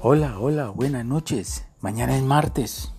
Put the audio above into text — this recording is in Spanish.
Hola, hola, buenas noches. Mañana es martes.